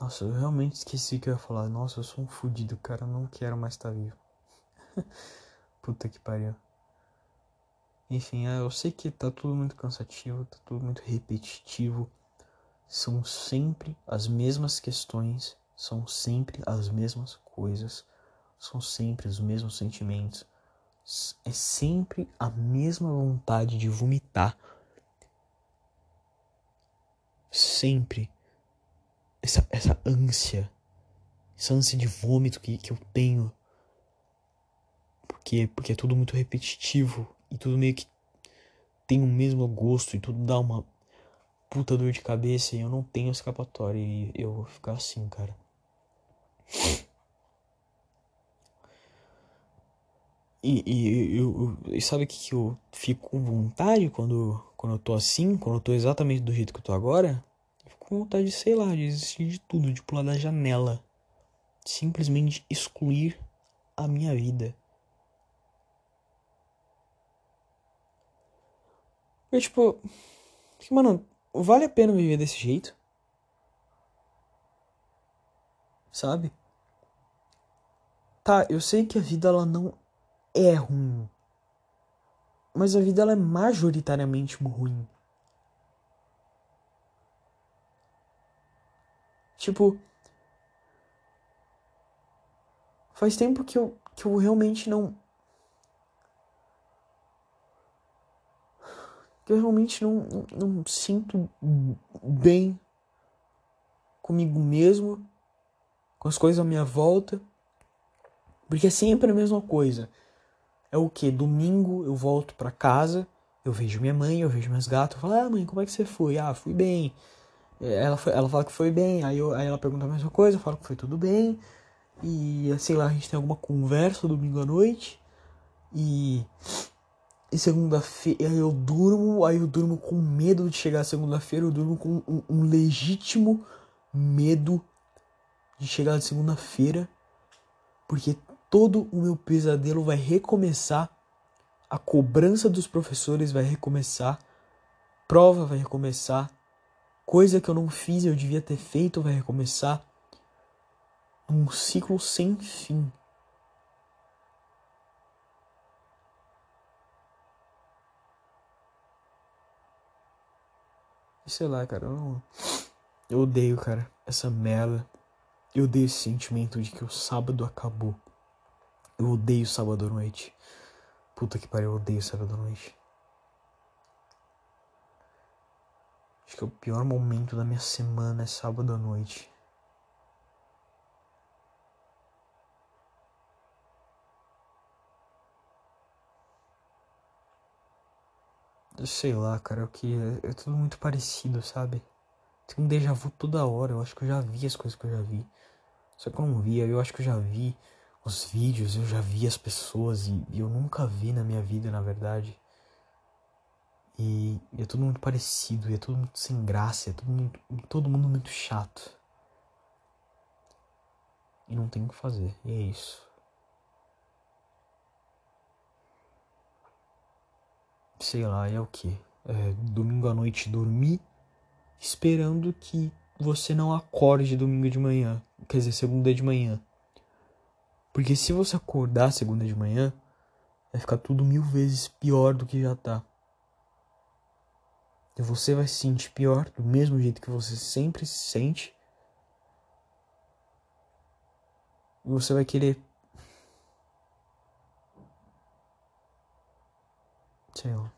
Nossa, eu realmente esqueci que eu ia falar. Nossa, eu sou um fudido, cara. Eu não quero mais estar vivo. Puta que pariu. Enfim, é, eu sei que tá tudo muito cansativo, tá tudo muito repetitivo são sempre as mesmas questões, são sempre as mesmas coisas, são sempre os mesmos sentimentos. É sempre a mesma vontade de vomitar. Sempre. Essa, essa ânsia. Essa ânsia de vômito que, que eu tenho. Porque, porque é tudo muito repetitivo. E tudo meio que tem o mesmo gosto. E tudo dá uma puta dor de cabeça e eu não tenho escapatória e eu vou ficar assim, cara. E, e, eu, e sabe o que, que eu fico com vontade quando, quando eu tô assim, quando eu tô exatamente do jeito que eu tô agora? Com vontade de, sei lá, de desistir de tudo, de pular da janela. Simplesmente excluir a minha vida. Eu, tipo. Mano, vale a pena viver desse jeito? Sabe? Tá, eu sei que a vida ela não é ruim. Mas a vida ela é majoritariamente ruim. Tipo, faz tempo que eu, que eu realmente não que eu realmente não, não, não sinto bem comigo mesmo, com as coisas à minha volta, porque é sempre a mesma coisa. É o que? Domingo eu volto para casa, eu vejo minha mãe, eu vejo meus gatos, eu falo, ah mãe, como é que você foi? Ah, fui bem. Ela, foi, ela fala que foi bem, aí, eu, aí ela pergunta a mesma coisa, eu falo que foi tudo bem. E sei lá, a gente tem alguma conversa domingo à noite. E. E segunda-feira eu durmo, aí eu durmo com medo de chegar segunda-feira, eu durmo com um, um legítimo medo de chegar na segunda-feira, porque todo o meu pesadelo vai recomeçar, a cobrança dos professores vai recomeçar, prova vai recomeçar, coisa que eu não fiz eu devia ter feito vai recomeçar, um ciclo sem fim. Sei lá, cara, eu, eu odeio, cara, essa merda. Eu odeio esse sentimento de que o sábado acabou. Eu odeio sábado à noite. Puta que pariu, eu odeio sábado à noite. Acho que é o pior momento da minha semana é sábado à noite. Sei lá, cara, o que é, é tudo muito parecido, sabe? Tem um déjà vu toda hora, eu acho que eu já vi as coisas que eu já vi. Só que eu não via, eu acho que eu já vi os vídeos, eu já vi as pessoas e, e eu nunca vi na minha vida, na verdade. E, é tudo muito parecido, e é tudo muito sem graça, é tudo muito, todo mundo muito chato. E não tem o que fazer, e é isso. Sei lá, é o que? É, domingo à noite dormir, esperando que você não acorde domingo de manhã, quer dizer, segunda de manhã. Porque se você acordar segunda de manhã, vai ficar tudo mil vezes pior do que já tá. E você vai se sentir pior do mesmo jeito que você sempre se sente. E você vai querer. Sei lá.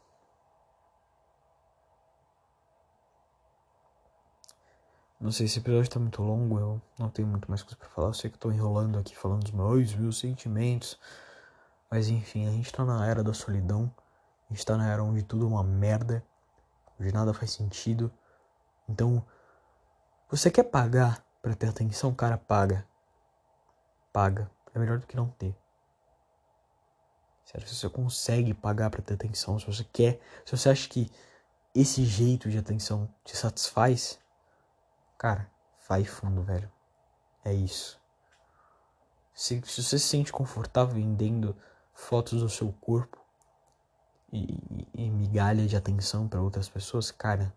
Não sei se esse episódio tá muito longo, eu não tenho muito mais coisa pra falar. Eu sei que eu tô enrolando aqui falando dos meus, meus sentimentos. Mas enfim, a gente tá na era da solidão. A gente tá na era onde tudo é uma merda. Onde nada faz sentido. Então, você quer pagar pra ter atenção? Cara, paga. Paga. É melhor do que não ter. Sério, se você consegue pagar pra ter atenção, se você quer, se você acha que esse jeito de atenção te satisfaz, Cara, vai fundo, velho. É isso. Se, se você se sente confortável vendendo fotos do seu corpo e, e, migalha de atenção para outras pessoas, cara,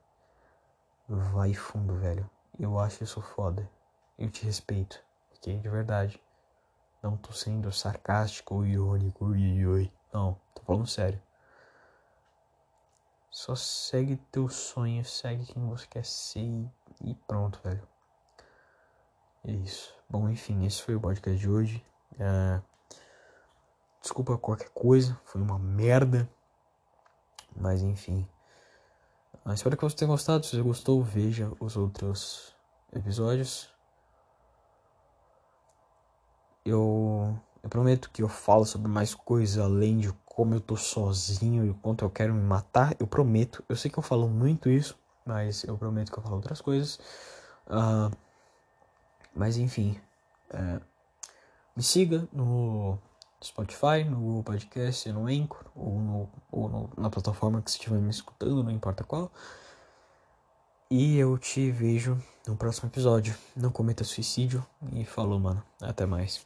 vai fundo, velho. Eu acho isso foda. Eu te respeito, ok? De verdade. Não tô sendo sarcástico ou irônico, ui. Não, tô falando sério. Só segue teu sonho, segue quem você quer ser e pronto, velho. É isso. Bom, enfim, esse foi o podcast de hoje. É... Desculpa qualquer coisa, foi uma merda. Mas enfim. Ah, espero que você tenha gostado. Se você gostou, veja os outros episódios. Eu, eu prometo que eu falo sobre mais coisas além de como eu tô sozinho e o quanto eu quero me matar, eu prometo. Eu sei que eu falo muito isso, mas eu prometo que eu falo outras coisas. Uh, mas enfim, uh, me siga no Spotify, no Google Podcast, no Anchor, ou, no, ou no, na plataforma que você estiver me escutando, não importa qual. E eu te vejo no próximo episódio. Não cometa suicídio. E falou, mano. Até mais.